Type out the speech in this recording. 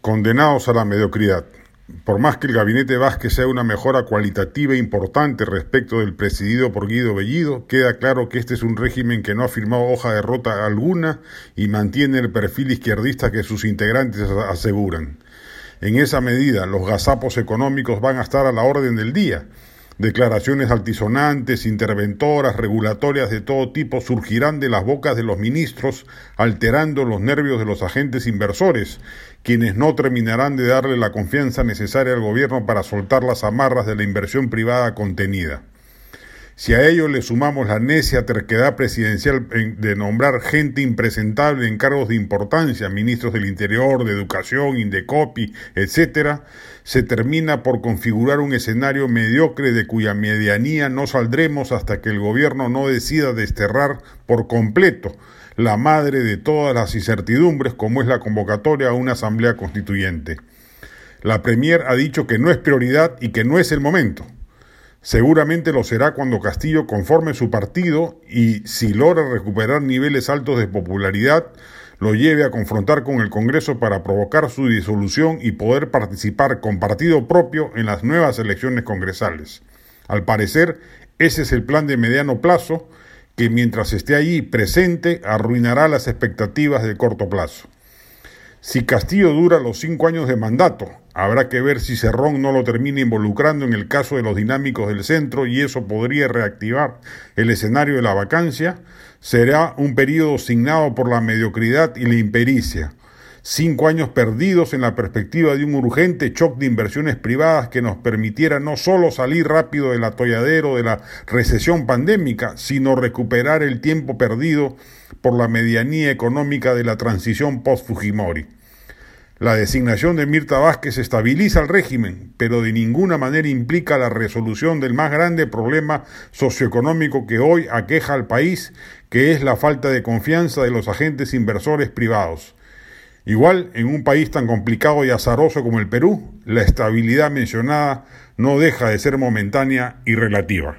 Condenados a la mediocridad. Por más que el gabinete Vázquez sea una mejora cualitativa importante respecto del presidido por Guido Bellido, queda claro que este es un régimen que no ha firmado hoja de rota alguna y mantiene el perfil izquierdista que sus integrantes aseguran. En esa medida, los gazapos económicos van a estar a la orden del día Declaraciones altisonantes, interventoras, regulatorias de todo tipo surgirán de las bocas de los ministros, alterando los nervios de los agentes inversores, quienes no terminarán de darle la confianza necesaria al gobierno para soltar las amarras de la inversión privada contenida. Si a ello le sumamos la necia terquedad presidencial de nombrar gente impresentable en cargos de importancia, ministros del Interior, de Educación, Indecopi, etc., se termina por configurar un escenario mediocre de cuya medianía no saldremos hasta que el gobierno no decida desterrar por completo la madre de todas las incertidumbres como es la convocatoria a una asamblea constituyente. La Premier ha dicho que no es prioridad y que no es el momento. Seguramente lo será cuando Castillo conforme su partido y, si logra recuperar niveles altos de popularidad, lo lleve a confrontar con el Congreso para provocar su disolución y poder participar con partido propio en las nuevas elecciones congresales. Al parecer, ese es el plan de mediano plazo que mientras esté allí presente arruinará las expectativas de corto plazo. Si Castillo dura los cinco años de mandato, habrá que ver si Cerrón no lo termina involucrando en el caso de los dinámicos del centro y eso podría reactivar el escenario de la vacancia. Será un periodo signado por la mediocridad y la impericia. Cinco años perdidos en la perspectiva de un urgente shock de inversiones privadas que nos permitiera no solo salir rápido del atolladero de la recesión pandémica, sino recuperar el tiempo perdido por la medianía económica de la transición post-Fujimori. La designación de Mirta Vázquez estabiliza el régimen, pero de ninguna manera implica la resolución del más grande problema socioeconómico que hoy aqueja al país, que es la falta de confianza de los agentes inversores privados. Igual, en un país tan complicado y azaroso como el Perú, la estabilidad mencionada no deja de ser momentánea y relativa.